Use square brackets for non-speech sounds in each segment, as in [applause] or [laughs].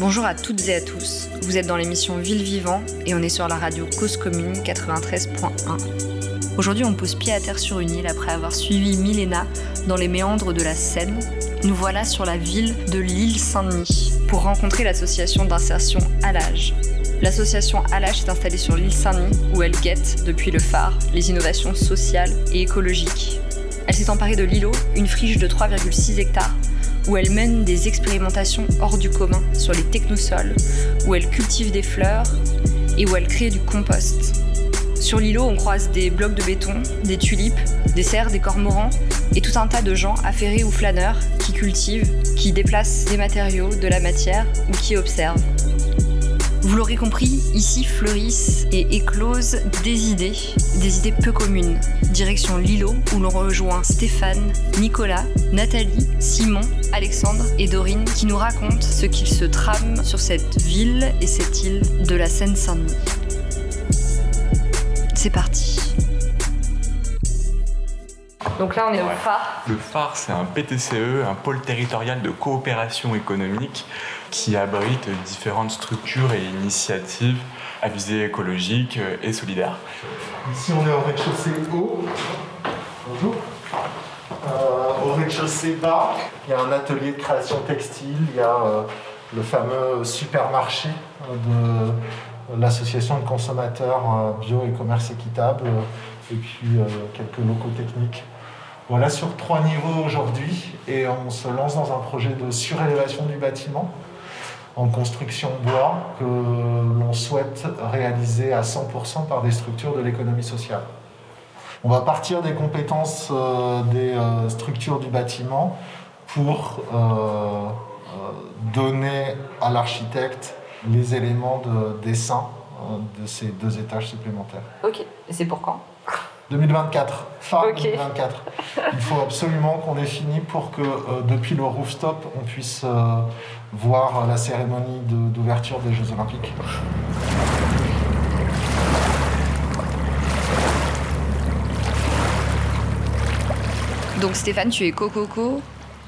Bonjour à toutes et à tous. Vous êtes dans l'émission Ville Vivant et on est sur la radio Cause Commune 93.1. Aujourd'hui, on pose pied à terre sur une île après avoir suivi Milena dans les méandres de la Seine. Nous voilà sur la ville de l'île Saint-Denis pour rencontrer l'association d'insertion à. L'association Alage est installée sur l'île Saint-Denis où elle guette, depuis le phare, les innovations sociales et écologiques. Elle s'est emparée de l'îlot, une friche de 3,6 hectares, où elle mène des expérimentations hors du commun sur les technosols, où elle cultive des fleurs et où elle crée du compost. Sur l'îlot, on croise des blocs de béton, des tulipes, des cerfs, des cormorans et tout un tas de gens affairés ou flâneurs qui cultivent, qui déplacent des matériaux, de la matière ou qui observent. Vous l'aurez compris, ici fleurissent et éclosent des idées, des idées peu communes. Direction Lilo, où l'on rejoint Stéphane, Nicolas, Nathalie, Simon, Alexandre et Dorine qui nous racontent ce qu'il se trame sur cette ville et cette île de la Seine-Saint-Denis. C'est parti. Donc là, on est au phare. Le phare, c'est un PTCE, un pôle territorial de coopération économique qui abrite différentes structures et initiatives à visée écologique et solidaire. Ici, on est au rez-de-chaussée haut. Bonjour. Euh, au rez-de-chaussée bas, il y a un atelier de création textile, il y a euh, le fameux supermarché euh, de l'association de consommateurs bio et commerce équitable, et puis quelques locaux techniques. Voilà sur trois niveaux aujourd'hui, et on se lance dans un projet de surélévation du bâtiment en construction bois que l'on souhaite réaliser à 100% par des structures de l'économie sociale. On va partir des compétences euh, des euh, structures du bâtiment pour euh, donner à l'architecte les éléments de dessin de ces deux étages supplémentaires. Ok, et c'est pour quand? 2024, fin 2024. Il faut absolument qu'on ait fini pour que depuis le rooftop, on puisse voir la cérémonie d'ouverture des Jeux Olympiques. Donc Stéphane, tu es co-coco,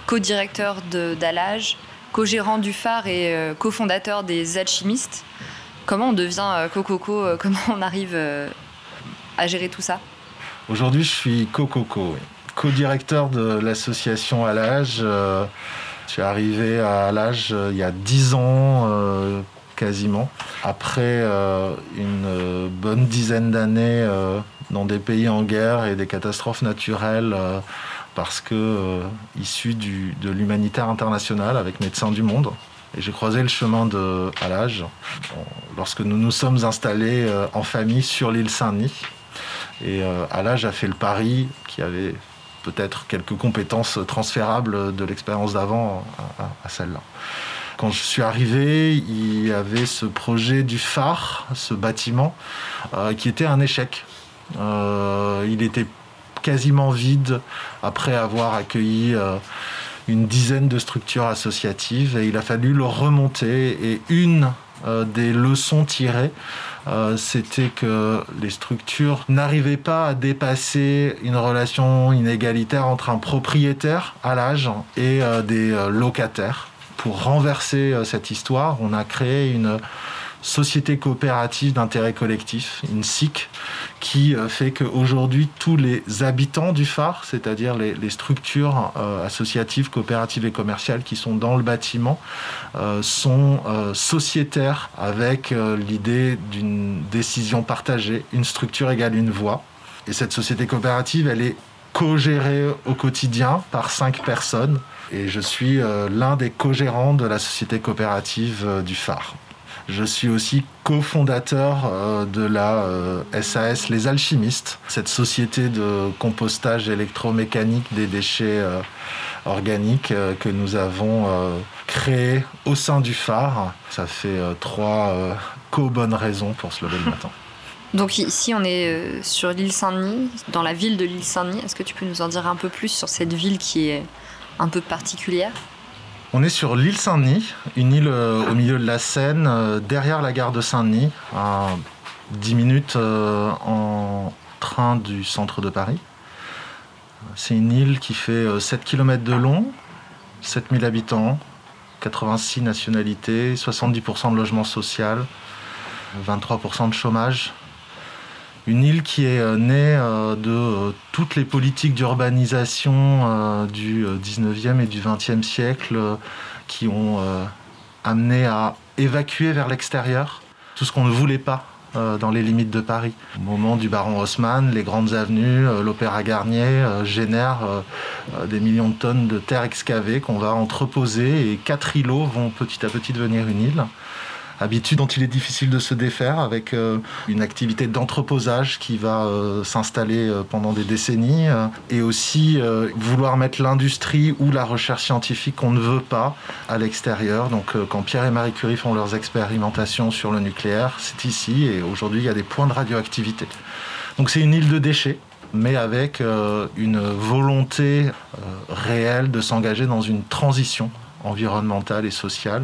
co-directeur d'Alage, co-gérant du phare et euh, co-fondateur des alchimistes. Comment on devient euh, co-coco euh, Comment on arrive à gérer tout ça? Aujourd'hui, je suis co-coco, co-directeur de l'association Alage. Je suis arrivé à l'âge euh, il y a 10 ans euh, quasiment, après euh, une bonne dizaine d'années dans des pays en guerre et des catastrophes naturelles parce que issu de l'humanitaire international avec Médecins du Monde. Et j'ai croisé le chemin de l'âge lorsque nous nous sommes installés en famille sur l'île Saint-Denis. Et l'âge a fait le pari qui avait peut-être quelques compétences transférables de l'expérience d'avant à, celle-là. Quand je suis arrivé, il y avait ce projet du phare, ce bâtiment, euh, qui était un échec. Euh, il était quasiment vide après avoir accueilli euh, une dizaine de structures associatives et il a fallu le remonter. Et une des leçons tirées, euh, c'était que les structures n'arrivaient pas à dépasser une relation inégalitaire entre un propriétaire à l'âge et euh, des euh, locataires. Pour renverser cette histoire, on a créé une société coopérative d'intérêt collectif, une SIC, qui euh, fait qu'aujourd'hui, tous les habitants du phare, c'est-à-dire les, structures euh, associatives, coopératives et commerciales qui sont dans le bâtiment, euh, sont sociétaires avec l'idée d'une décision partagée, une structure égale une voix. Et cette société coopérative, elle est co-gérée au quotidien par cinq personnes. Et je suis l'un des co-gérants de la société coopérative du phare. Je suis aussi cofondateur euh, de la SAS euh, Les Alchimistes, cette société de compostage électromécanique des déchets euh, organiques que nous avons créée au sein du phare. Ça fait trois co-bonnes raisons pour se lever le matin. [laughs] Donc ici, on est sur l'île Saint-Denis, dans la ville de l'île Saint-Denis. Est-ce que tu peux nous en dire un peu plus sur cette ville qui est un peu particulière? On est sur l'île Saint-Denis, une île euh, au milieu de la Seine, euh, derrière la gare de Saint-Denis, à 10 minutes euh, en train du centre de Paris. C'est une île qui fait 7 km de long, 7000 habitants, 86 nationalités, 70% de logement social, 23% de chômage. Une île qui est euh, née euh, de euh, toutes les politiques d'urbanisation du 19e et du 20e siècle qui ont amené à évacuer vers l'extérieur tout ce qu'on ne voulait pas dans les limites de Paris. Au moment du baron Haussmann, les grandes avenues, l'Opéra Garnier génèrent des millions de tonnes de terre excavée qu'on va entreposer et quatre îlots vont petit à petit devenir une île habitude dont il est difficile de se défaire avec euh, une activité d'entreposage qui va euh, s'installer euh, pendant des décennies et aussi vouloir mettre l'industrie ou la recherche scientifique qu'on ne veut pas à l'extérieur. Donc quand Pierre et Marie Curie font leurs expérimentations sur le nucléaire, c'est ici et aujourd'hui il y a des points de radioactivité. Donc c'est une île de déchets mais avec une volonté réelle de s'engager dans une transition environnementale et sociale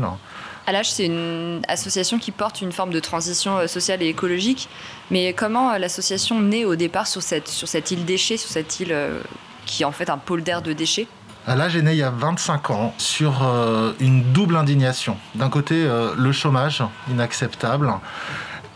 Alage, c'est une association qui porte une forme de transition euh, sociale et écologique. Mais comment euh, l'association naît au départ sur cette, île déchets, sur cette île euh, qui est en fait un pôle d'air de déchets? Alage est né il y a 25 ans sur une double indignation. D'un côté, le chômage inacceptable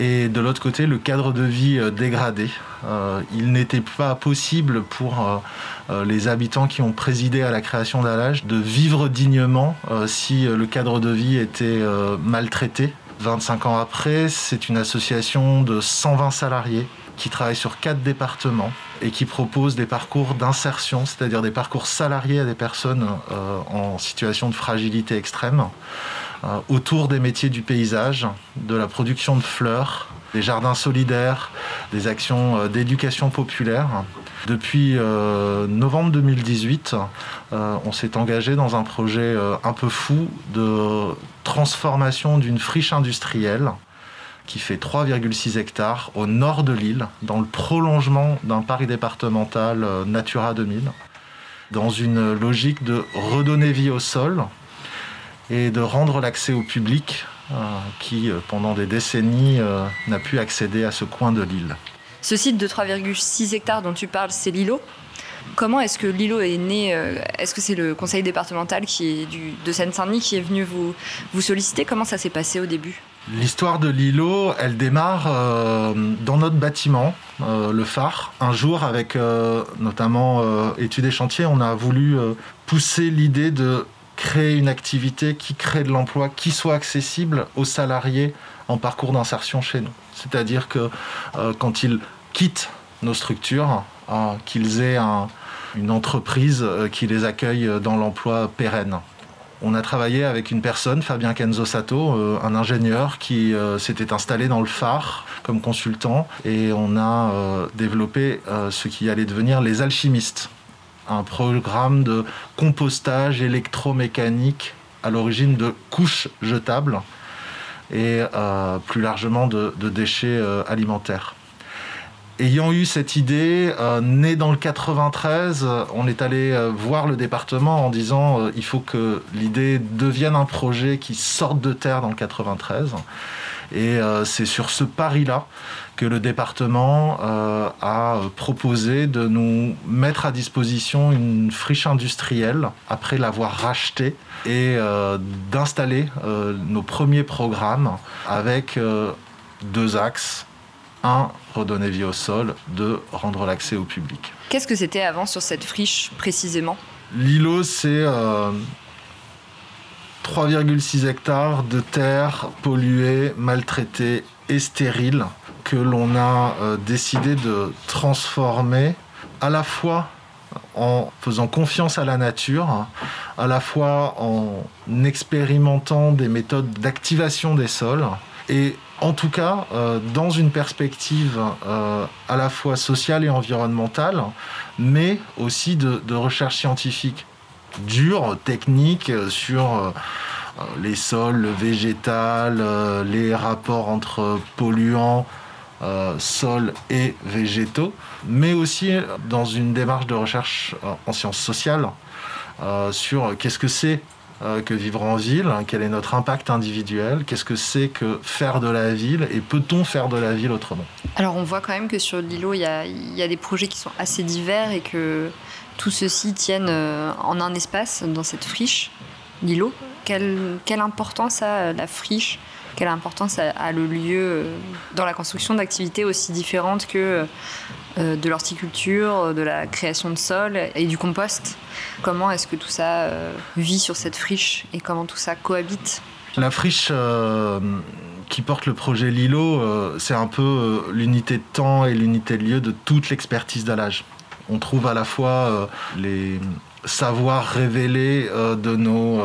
et de l'autre côté le cadre de vie euh, dégradé. Euh, il n'était pas possible pour euh, les habitants qui ont présidé à la création d'Alage de vivre dignement si le cadre de vie était maltraité. 25 ans après, c'est une association de 120 salariés qui travaille sur quatre départements et qui propose des parcours d'insertion, c'est-à-dire des parcours salariés à des personnes en situation de fragilité extrême. Euh, autour des métiers du paysage, de la production de fleurs, des jardins solidaires, des actions euh, d'éducation populaire. Depuis euh, novembre 2018, on s'est engagé dans un projet un peu fou de transformation d'une friche industrielle qui fait 3,6 hectares au nord de l'île, dans le prolongement d'un parc départemental Natura 2000, dans une logique de redonner vie au sol, et de rendre l'accès au public euh, qui, euh, pendant des décennies, euh, n'a pu accéder à ce coin de l'île. Ce site de 3,6 hectares dont tu parles, c'est l'îlot. Comment est-ce que l'îlot est né Est-ce que c'est le conseil départemental qui est du, de Seine-Saint-Denis qui est venu vous, vous solliciter? Comment ça s'est passé au début? L'histoire de l'îlot, elle démarre dans notre bâtiment, le phare. Un jour, avec notamment Études et Chantiers, on a voulu pousser l'idée de créer une activité qui crée de l'emploi, qui soit accessible aux salariés en parcours d'insertion chez nous. C'est-à-dire que euh, quand ils quittent nos structures, euh, qu'ils aient une entreprise euh, qui les accueille dans l'emploi pérenne. On a travaillé avec une personne, Fabien Kenzo Sato, un ingénieur qui s'était installé dans le phare comme consultant et on a développé ce qui allait devenir les alchimistes un programme de compostage électromécanique à l'origine de couches jetables et euh, plus largement de, déchets euh, alimentaires. Ayant eu cette idée, euh, née dans le 93, on est allé voir le département en disant il faut que l'idée devienne un projet qui sorte de terre dans le 93. Et c'est sur ce pari-là que le département euh, a proposé de nous mettre à disposition une friche industrielle après l'avoir rachetée et euh, d'installer euh, nos premiers programmes avec deux axes. Un, redonner vie au sol. Deux, rendre l'accès au public. Qu'est-ce que c'était avant sur cette friche précisément? L'îlot, c'est 3,6 hectares de terre polluée, maltraitée et stérile que l'on a euh, décidé de transformer à la fois en faisant confiance à la nature, à la fois en expérimentant des méthodes d'activation des sols, et en tout cas euh, dans une perspective euh, à la fois sociale et environnementale, mais aussi de recherche scientifique dure, technique, sur les sols, le végétal, les rapports entre polluants, euh, sols et végétaux, mais aussi dans une démarche de recherche euh, en sciences sociales euh, sur qu'est-ce que c'est que vivre en ville, quel est notre impact individuel, qu'est-ce que c'est que faire de la ville et peut-on faire de la ville autrement? Alors on voit quand même que sur l'îlot, il y y a, des projets qui sont assez divers et que tout ceci tienne en un espace dans cette friche, l'îlot. quelle, importance a la friche? Quelle importance a, le lieu dans la construction d'activités aussi différentes que de l'horticulture, de la création de sol et du compost? Comment est-ce que tout ça vit sur cette friche et comment tout ça cohabite? La friche qui porte le projet Lilo, euh, c'est un peu euh, l'unité de temps et l'unité de lieu de toute l'expertise d'Alage. On trouve à la fois euh, les savoirs révélés de nos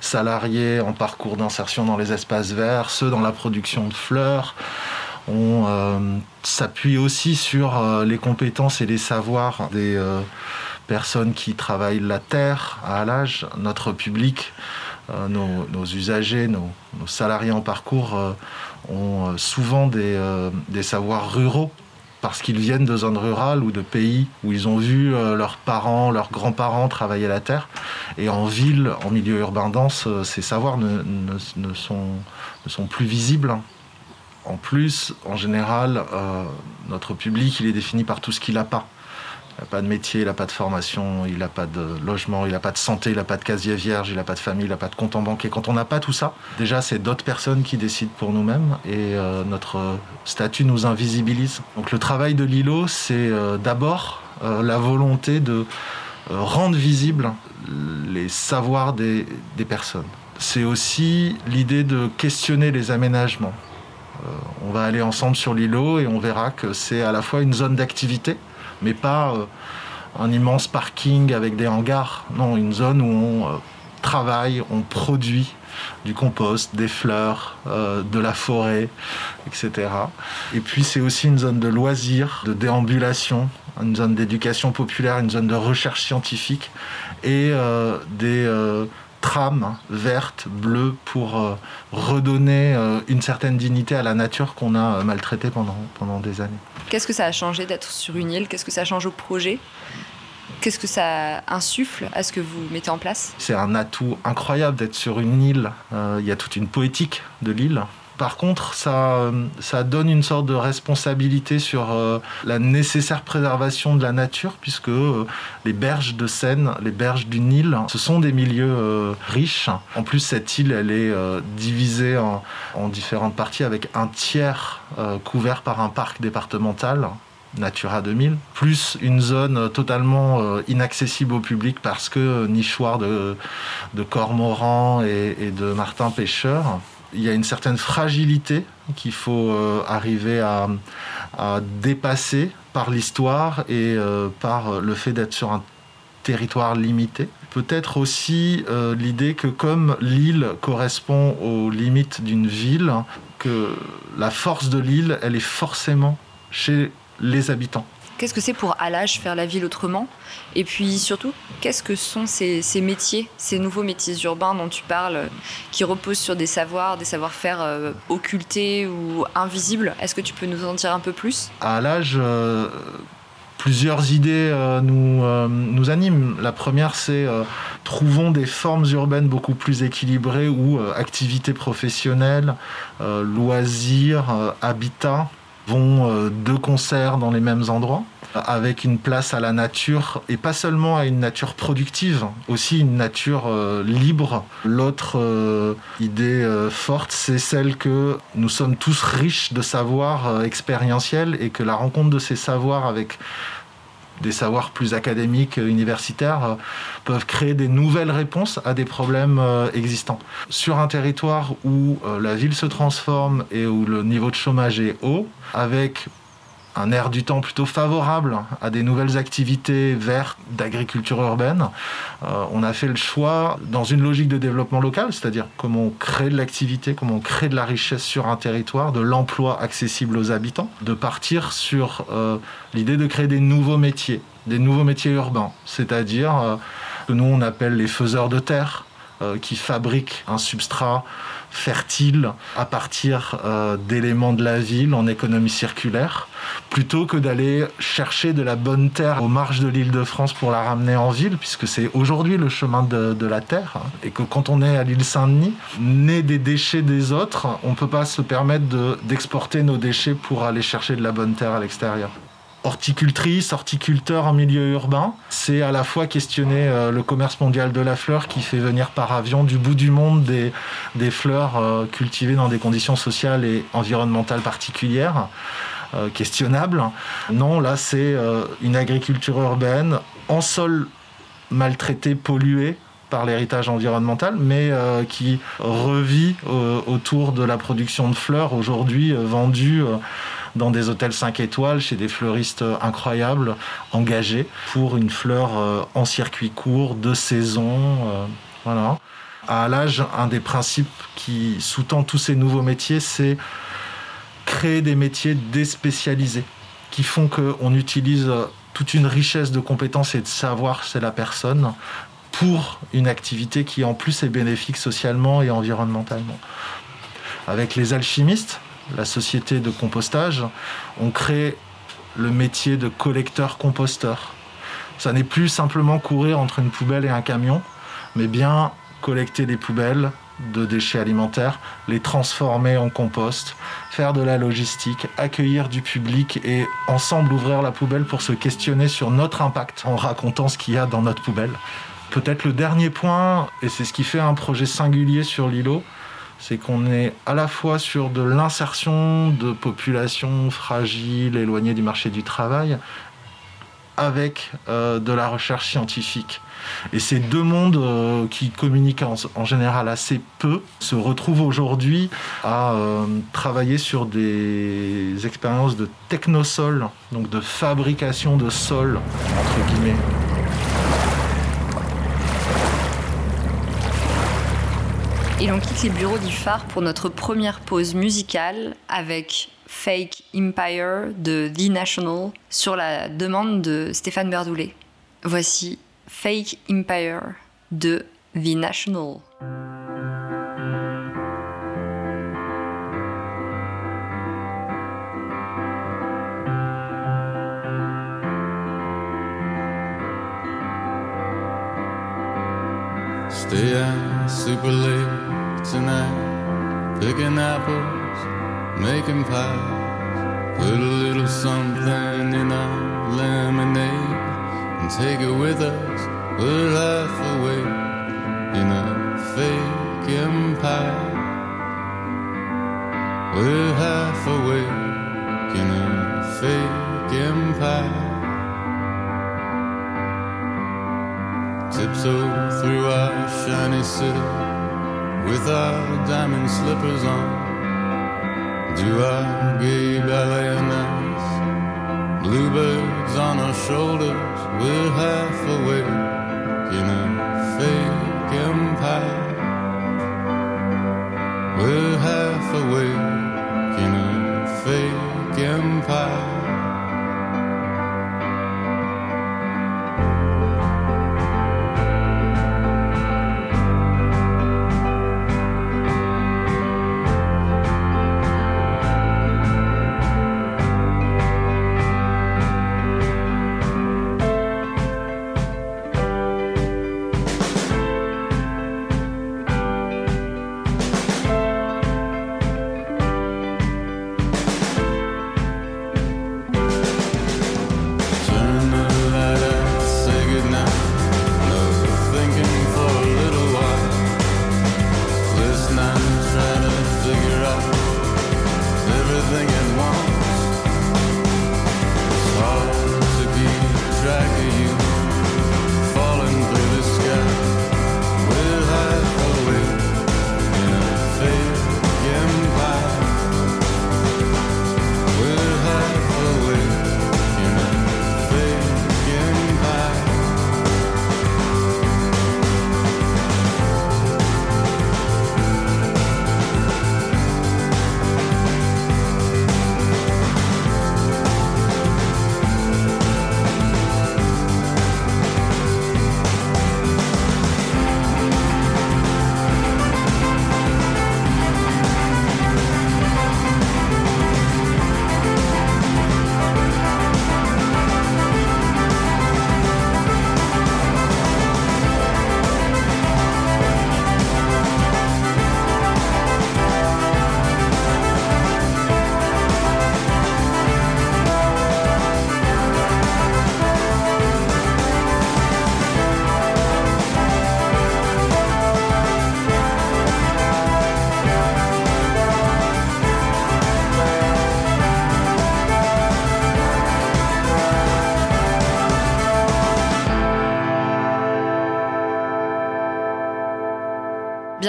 salariés en parcours d'insertion dans les espaces verts, ceux dans la production de fleurs. On s'appuie aussi sur les compétences et les savoirs des personnes qui travaillent la terre à Alage, notre public euh, nos, usagers, nos, salariés en parcours euh, ont euh, souvent des, savoirs ruraux parce qu'ils viennent de zones rurales ou de pays où ils ont vu leurs parents, leurs grands-parents travailler la terre. Et en ville, en milieu urbain dense, ces savoirs ne, sont, plus visibles. En plus, en général, notre public, il est défini par tout ce qu'il n'a pas. Il n'a pas de métier, il n'a pas de formation, il n'a pas de logement, il n'a pas de santé, il n'a pas de casier vierge, il n'a pas de famille, il n'a pas de compte en banque. Et quand on n'a pas tout ça, déjà c'est d'autres personnes qui décident pour nous-mêmes et euh, notre statut nous invisibilise. Donc le travail de Lilo, c'est euh, d'abord euh, la volonté de rendre visibles les savoirs des, des personnes. C'est aussi l'idée de questionner les aménagements. on va aller ensemble sur l'îlot et on verra que c'est à la fois une zone d'activité, mais pas euh, un immense parking avec des hangars. Non, une zone où on euh, travaille, on produit du compost, des fleurs, euh, de la forêt, etc. Et puis c'est aussi une zone de loisirs, de déambulation, une zone d'éducation populaire, une zone de recherche scientifique et des trame verte, bleue, pour redonner une certaine dignité à la nature qu'on a maltraitée pendant des années. Qu'est-ce que ça a changé d'être sur une île? Qu'est-ce que ça change au projet? Qu'est-ce que ça insuffle à ce que vous mettez en place? C'est un atout incroyable d'être sur une île. Il y a toute une poétique de l'île. Par contre, ça, ça donne une sorte de responsabilité sur euh, la nécessaire préservation de la nature, puisque euh, les berges de Seine, les berges du Nil, ce sont des milieux euh, riches. En plus, cette île, elle est divisée en, en, différentes parties avec un tiers couvert par un parc départemental. Natura 2000, plus une zone totalement inaccessible au public parce que nichoir de, de cormorans et, et de martins pêcheurs il y a une certaine fragilité qu'il faut euh, arriver à, dépasser par l'histoire et euh, par le fait d'être sur un territoire limité. Peut-être aussi euh, l'idée que comme l'île correspond aux limites d'une ville, que la force de l'île, elle est forcément chez les habitants. Qu'est-ce que c'est pour Alage faire la ville autrement? Et puis surtout, qu'est-ce que sont ces, métiers, ces nouveaux métiers urbains dont tu parles, qui reposent sur des savoirs, des savoir-faire euh, occultés ou invisibles? Est-ce que tu peux nous en dire un peu plus? À Alage, euh, plusieurs idées euh, nous, animent. La première, c'est trouvons des formes urbaines beaucoup plus équilibrées où activités professionnelles, loisirs, habitat vont euh, deux concerts dans les mêmes endroits avec une place à la nature et pas seulement à une nature productive, aussi une nature euh, libre. L'autre euh, idée forte, c'est celle que nous sommes tous riches de savoirs expérientiels et que la rencontre de ces savoirs avec des savoirs plus académiques, universitaires, euh, peuvent créer des nouvelles réponses à des problèmes euh, existants. Sur un territoire où euh, la ville se transforme et où le niveau de chômage est haut, avec un air du temps plutôt favorable à des nouvelles activités vertes d'agriculture urbaine. Euh, on a fait le choix, dans une logique de développement local, c'est-à-dire comment on crée de l'activité, comment on crée de la richesse sur un territoire, de l'emploi accessible aux habitants, de partir sur euh, l'idée de créer des nouveaux métiers, des nouveaux métiers urbains, c'est-à-dire euh, que nous on appelle les faiseurs de terre, qui fabriquent un substrat fertile à partir euh, d'éléments de la ville en économie circulaire, plutôt que d'aller chercher de la bonne terre aux marges de l'île de France pour la ramener en ville, puisque c'est aujourd'hui le chemin de, la terre, et que quand on est à l'île Saint-Denis, né des déchets des autres, on ne peut pas se permettre d'exporter nos déchets pour aller chercher de la bonne terre à l'extérieur. Horticultrice, horticulteur en milieu urbain. C'est à la fois questionner euh, le commerce mondial de la fleur qui fait venir par avion du bout du monde des, fleurs euh, cultivées dans des conditions sociales et environnementales particulières. Euh, questionnables. Non, là c'est une agriculture urbaine en sol maltraité, pollué, par l'héritage environnemental, mais qui revit autour de la production de fleurs aujourd'hui vendues dans des hôtels 5 étoiles, chez des fleuristes incroyables, engagés pour une fleur euh, en circuit court, de saison. Euh, voilà. À l'âge, un des principes qui sous-tend tous ces nouveaux métiers, c'est créer des métiers déspécialisés qui font qu'on utilise toute une richesse de compétences et de savoir chez la personne pour une activité qui en plus est bénéfique socialement et environnementalement. Avec les alchimistes, la société de compostage, on crée le métier de collecteur-composteur. Ça n'est plus simplement courir entre une poubelle et un camion, mais bien collecter les poubelles de déchets alimentaires, les transformer en compost, faire de la logistique, accueillir du public et ensemble ouvrir la poubelle pour se questionner sur notre impact en racontant ce qu'il y a dans notre poubelle. Peut-être le dernier point, et c'est ce qui fait un projet singulier sur l'îlot, c'est qu'on est à la fois sur de l'insertion de populations fragiles, éloignées du marché du travail, avec euh, de la recherche scientifique. Et ces deux mondes euh, qui communiquent en, général assez peu se retrouvent aujourd'hui à euh, travailler sur des expériences de technosol, donc de fabrication de sol, entre guillemets. Et l'on quitte les bureaux du phare pour notre première pause musicale avec Fake Empire de The National sur la demande de Stéphane Berdoulet. Voici Fake Empire de The National. super late tonight, picking apples, making pies. Put a little something in our lemonade and take it with us. We're half awake in a fake empire. We're half awake in a fake empire. tiptoe through our shiny city with our diamond slippers on. Do our gay ballet ice. Bluebirds on our shoulders, we're half awake in a fake empire. We're half awake in a fake empire.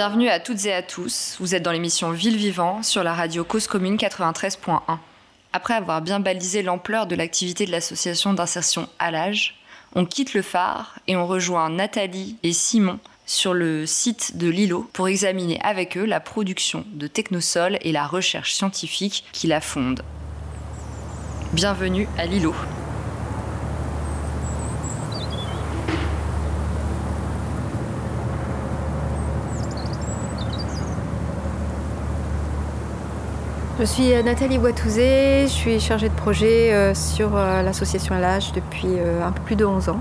Bienvenue à toutes et à tous. Vous êtes dans l'émission Ville Vivant sur la radio Cause Commune 93.1. Après avoir bien balisé l'ampleur de l'activité de l'association d'insertion à l'âge, on quitte le phare et on rejoint Nathalie et Simon sur le site de Lilo pour examiner avec eux la production de Technosol et la recherche scientifique qui la fondent. Bienvenue à Lilo. Je suis euh, Nathalie Boitouzé, je suis chargée de projet euh, sur euh, l'association LH depuis un peu plus de 11 ans.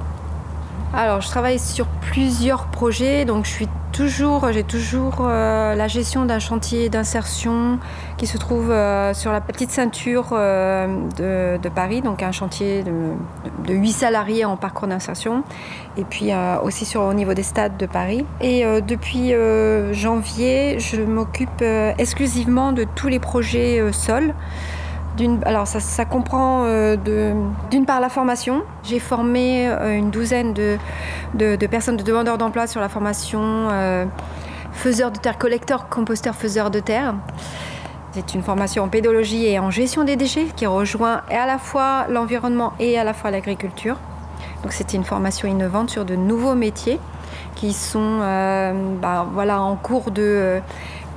Alors, je travaille sur plusieurs projets, donc je suis toujours, j'ai toujours euh, la gestion d'un chantier d'insertion qui se trouve euh, sur la petite ceinture euh, de, Paris, donc un chantier de, de 8 salariés en parcours d'insertion, et puis aussi sur, au niveau des stades de Paris. Et depuis janvier, je m'occupe exclusivement de tous les projets sol alors ça, comprend euh, d'une part la formation. J'ai formé euh, une douzaine de, personnes, de demandeurs d'emploi sur la formation euh, faiseur de terre, collecteur, composteur, faiseur de terre. C'est une formation en pédologie et en gestion des déchets qui rejoint à la fois l'environnement et à la fois l'agriculture. Donc c'était une formation innovante sur de nouveaux métiers qui sont bah, voilà, en cours de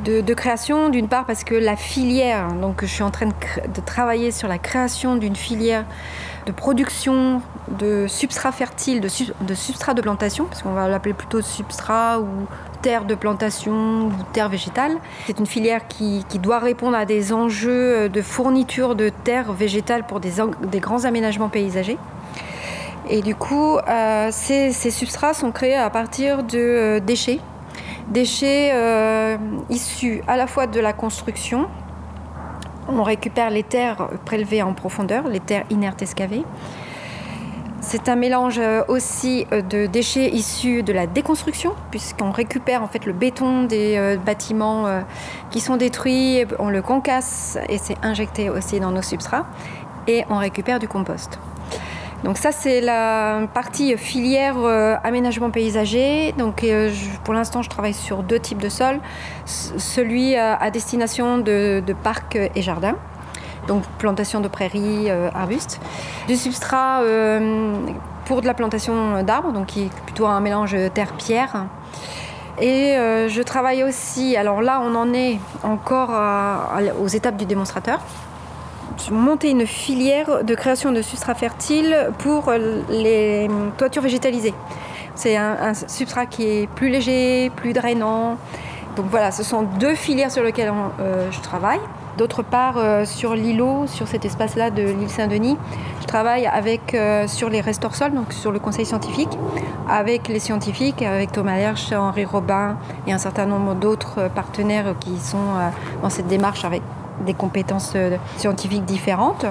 de, création, d'une part parce que la filière, donc je suis en train de, travailler sur la création d'une filière de production de substrats fertiles, de, substrats de plantation, parce qu'on va l'appeler plutôt substrat ou terre de plantation ou terre végétale. C'est une filière qui, doit répondre à des enjeux de fourniture de terre végétale pour des, grands aménagements paysagers. Et du coup, euh, ces, substrats sont créés à partir de euh, déchets Déchets euh, issus à la fois de la construction, on récupère les terres prélevées en profondeur, les terres inertes excavées. C'est un mélange euh, aussi euh, de déchets issus de la déconstruction, puisqu'on récupère en fait le béton des bâtiments qui sont détruits, on le concasse et c'est injecté aussi dans nos substrats, et on récupère du compost. Donc ça c'est la partie filière euh, aménagement paysager. Donc euh, pour l'instant je travaille sur deux types de sols. celui euh, à destination de, parcs et jardins. Donc plantation de prairies, arbustes. Du substrat pour de la plantation d'arbres, donc qui est plutôt un mélange terre-pierre. Et je travaille aussi, alors là on en est encore aux étapes du démonstrateur monter une filière de création de substrats fertiles pour les toitures végétalisées. C'est un, substrat qui est plus léger, plus drainant. Donc voilà, ce sont deux filières sur lesquelles euh, je travaille. D'autre part, euh, sur l'îlot, sur cet espace-là de l'île Saint-Denis, je travaille avec, euh, sur les restors sols, donc sur le conseil scientifique, avec les scientifiques, avec Thomas Lerch, Henri Robin et un certain nombre d'autres partenaires qui sont dans cette démarche avec des compétences euh, scientifiques différentes.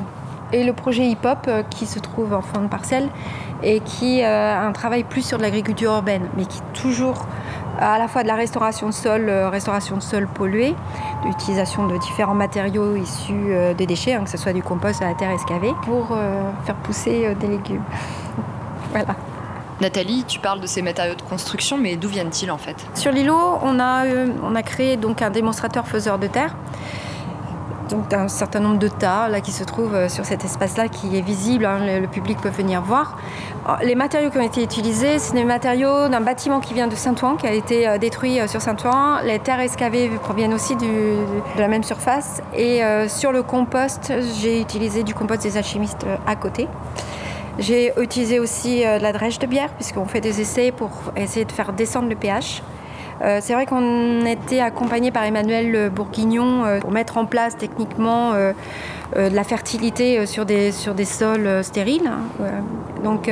Et le projet hip-hop euh, qui se trouve en fond de parcelle et qui a euh, un travail plus sur de l'agriculture urbaine, mais qui toujours à la fois de la restauration de sol, restauration de sol pollué, l'utilisation de différents matériaux issus des déchets, hein, que ce soit du compost à la terre excavée, pour faire pousser des légumes. voilà. Nathalie, tu parles de ces matériaux de construction, mais d'où viennent-ils en fait? Sur l'îlot, on a, on a créé donc un démonstrateur faiseur de terre donc un certain nombre de tas là, qui se trouvent euh, sur cet espace-là qui est visible, hein, le, public peut venir voir. les matériaux qui ont été utilisés, c'est des matériaux d'un bâtiment qui vient de Saint-Ouen, qui a été euh, détruit euh, sur Saint-Ouen. Les terres excavées proviennent aussi de la même surface. Et sur le compost, j'ai utilisé du compost des alchimistes à côté. J'ai utilisé aussi de la drèche de bière, puisqu'on fait des essais pour essayer de faire descendre le pH. Euh, c'est vrai qu'on était accompagné par Emmanuel Bourguignon euh, pour mettre en place techniquement euh, de la fertilité sur des, sur des sols stériles. Hein, donc,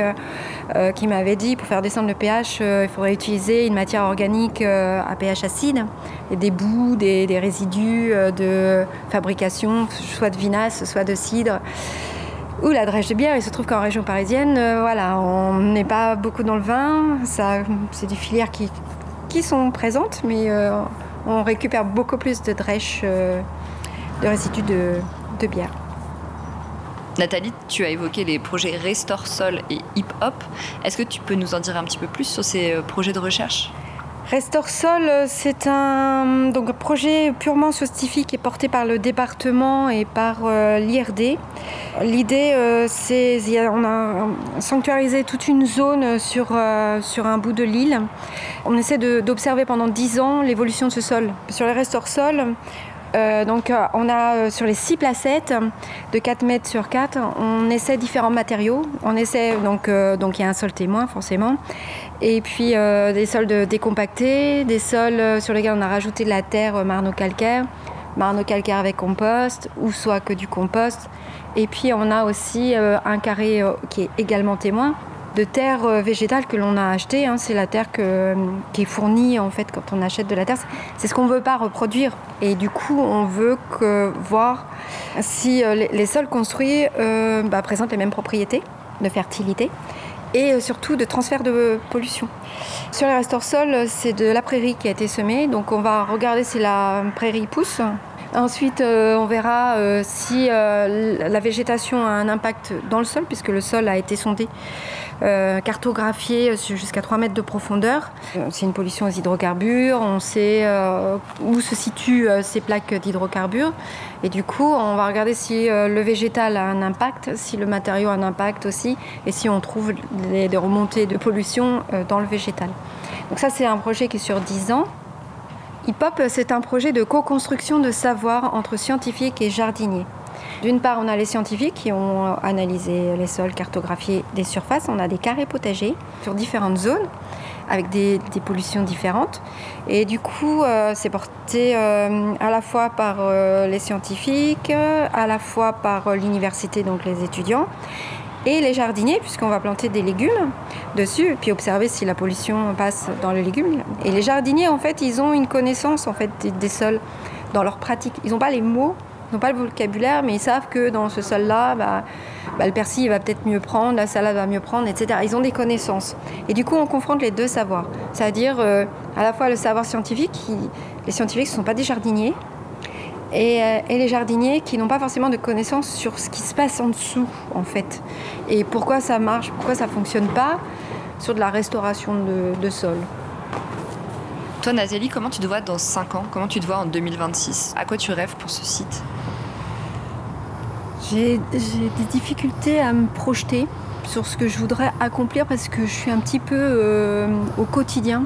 qui m'avait dit pour faire descendre le pH, il faudrait utiliser une matière organique à pH acide et des bouts, des, des résidus de fabrication, soit de vinasse, soit de cidre ou la drèche de bière. Il se trouve qu'en région parisienne, voilà, on n'est pas beaucoup dans le vin. Ça, c'est des filières qui qui sont présentes, mais euh, on récupère beaucoup plus de drèches, euh, de résidus de, de, bière. Nathalie, tu as évoqué les projets Restore Sol et Hip Hop. Est-ce que tu peux nous en dire un petit peu plus sur ces euh, projets de recherche? Restore Sol, c'est un donc, projet purement scientifique et porté par le département et par euh, l'IRD. L'idée, euh, c'est on a sanctuarisé toute une zone sur, euh, sur un bout de l'île. On essaie d'observer pendant 10 ans l'évolution de ce sol. Sur les Restore Sol, euh, donc euh, on a euh, sur les 6 placettes de 4 mètres sur 4, on essaie différents matériaux. On essaie donc donc il y a un sol témoin forcément, et puis des sols décompactés, des sols sur lesquels on a rajouté de la terre marno-calcaire, marno-calcaire avec compost ou soit que du compost. Et puis on a aussi un carré qui est également témoin de terre euh, végétale que l'on a acheté. Hein. C'est la terre qui est fournie en fait quand on achète de la terre. C'est ce qu'on ne veut pas reproduire. Et du coup, on veut voir si euh, les, sols construits euh, bah, présentent les mêmes propriétés de fertilité et surtout de transfert de pollution. Sur les restores sols, c'est de la prairie qui a été semée. Donc on va regarder si la prairie pousse Ensuite, on verra si la végétation a un impact dans le sol, puisque le sol a été sondé euh, cartographié jusqu'à 3 mètres de profondeur. Euh, c'est une pollution aux hydrocarbures, on sait euh, où se situent ces plaques d'hydrocarbures. Et du coup, on va regarder si le végétal a un impact, si le matériau a un impact aussi, et si on trouve des remontées de pollution dans le végétal. Donc ça, c'est un projet qui est sur 10 ans. HIPOP, c'est un projet de co-construction de savoir entre scientifiques et jardiniers. D'une part, on a les scientifiques qui ont analysé les sols, cartographié des surfaces. On a des carrés potagers sur différentes zones avec des, pollutions différentes. Et du coup, euh, c'est porté euh, à la fois par euh, les scientifiques, à la fois par l'université, donc les étudiants, et les jardiniers, puisqu'on va planter des légumes dessus, puis observer si la pollution passe dans les légumes. Et les jardiniers, en fait, ils ont une connaissance en fait, des, sols dans leur pratique. Ils n'ont pas les mots ils n'ont pas le vocabulaire, mais ils savent que dans ce sol-là, bah, bah, le persil va peut-être mieux prendre, la salade va mieux prendre, etc. Ils ont des connaissances. Et du coup, on confronte les deux savoirs. C'est-à-dire euh, à la fois le savoir scientifique, les scientifiques ne sont pas des jardiniers, et, euh, et les jardiniers qui n'ont pas forcément de connaissances sur ce qui se passe en dessous, en fait. Et pourquoi ça marche, pourquoi ça ne fonctionne pas sur de la restauration de, de sol. Toi, Nathalie, comment tu te vois dans 5 ans? Comment tu te vois en 2026 À quoi tu rêves pour ce site? J'ai des difficultés à me projeter sur ce que je voudrais accomplir parce que je suis un petit peu euh, au quotidien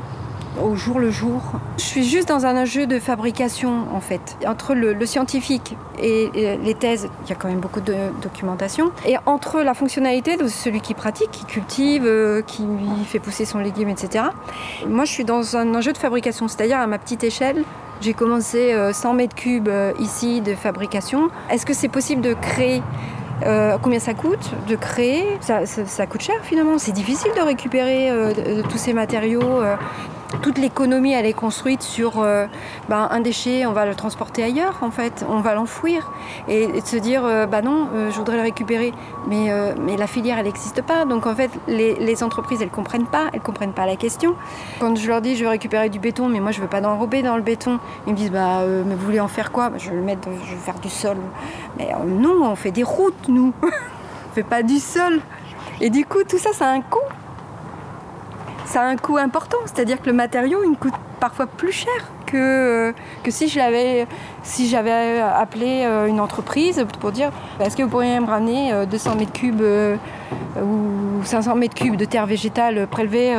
au jour le jour. Je suis juste dans un jeu de fabrication en fait. Entre le, scientifique et, les thèses, il y a quand même beaucoup de documentation. Et entre la fonctionnalité de celui qui pratique, qui cultive, euh, qui fait pousser son légume, etc. Moi je suis dans un jeu de fabrication, c'est-à-dire à ma petite échelle. J'ai commencé 100 euh, mètres cubes euh, ici de fabrication. Est-ce que c'est possible de créer combien ça coûte de créer? Ça, coûte cher finalement. C'est difficile de récupérer tous ces matériaux toute l'économie elle est construite sur euh, ben, un déchet, on va le transporter ailleurs en fait, on va l'enfouir et, de se dire euh, bah non, euh, je voudrais le récupérer, mais, la filière elle n'existe pas. Donc en fait les, entreprises elles comprennent pas, elles comprennent pas la question. Quand je leur dis je veux récupérer du béton, mais moi je veux pas d'enrober dans le béton, ils me disent bah mais vous voulez en faire quoi? Je vais le mettre, je vais faire du sol. Mais non, on fait des routes nous, [laughs] on fait pas du sol. Et du coup tout ça ça a un coût ça a un coût important. C'est-à-dire que le matériau, il coûte parfois plus cher que, si j'avais si appelé euh, une entreprise pour dire est-ce que vous pourriez me ramener 200 euh, mètres cubes euh, ou 500 mètres cubes de terre végétale prélevée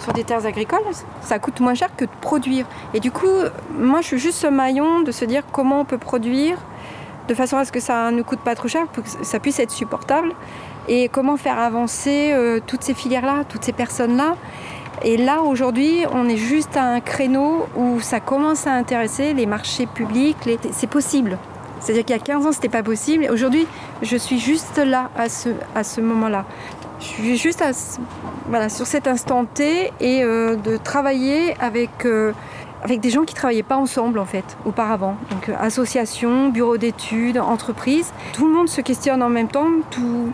sur des terres agricoles, ça coûte moins cher que de produire. Et du coup, moi je suis juste ce maillon de se dire comment on peut produire de façon à ce que ça ne coûte pas trop cher, pour que ça puisse être supportable et comment faire avancer euh, toutes ces filières-là, toutes ces personnes-là? Et là, aujourd'hui, on est juste à un créneau où ça commence à intéresser les marchés publics. C'est possible. C'est-à-dire qu'il y a 15 ans, ce n'était pas possible. Aujourd'hui, je suis juste là, à ce, à ce moment-là. Je suis juste voilà, sur cet instant T et euh, de travailler avec, euh, avec des gens qui ne travaillaient pas ensemble, en fait, auparavant. Donc, associations, bureaux d'études, entreprises. Tout le monde se questionne en même temps. Tout,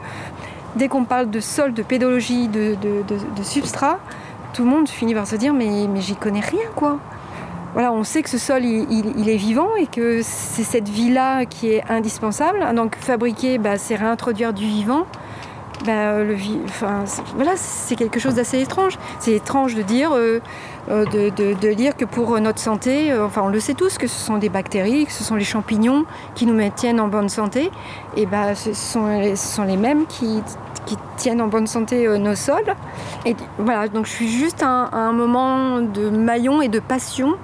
dès qu'on parle de sol, de pédologie, de, substrat, tout le monde finit par se dire mais, mais j'y connais rien quoi. Voilà, on sait que ce sol il, est vivant et que c'est cette vie-là qui est indispensable. Donc fabriquer, bah, c'est réintroduire du vivant. Ben, le voilà, c'est quelque chose d'assez étrange. C'est étrange de dire, euh, euh, de, dire que pour notre santé, on le sait tous, que ce sont des bactéries, que ce sont les champignons qui nous maintiennent en bonne santé, et ben, ce, sont les, mêmes qui, tiennent en bonne santé nos sols. Et voilà, donc je suis juste un moment de maillon et de passion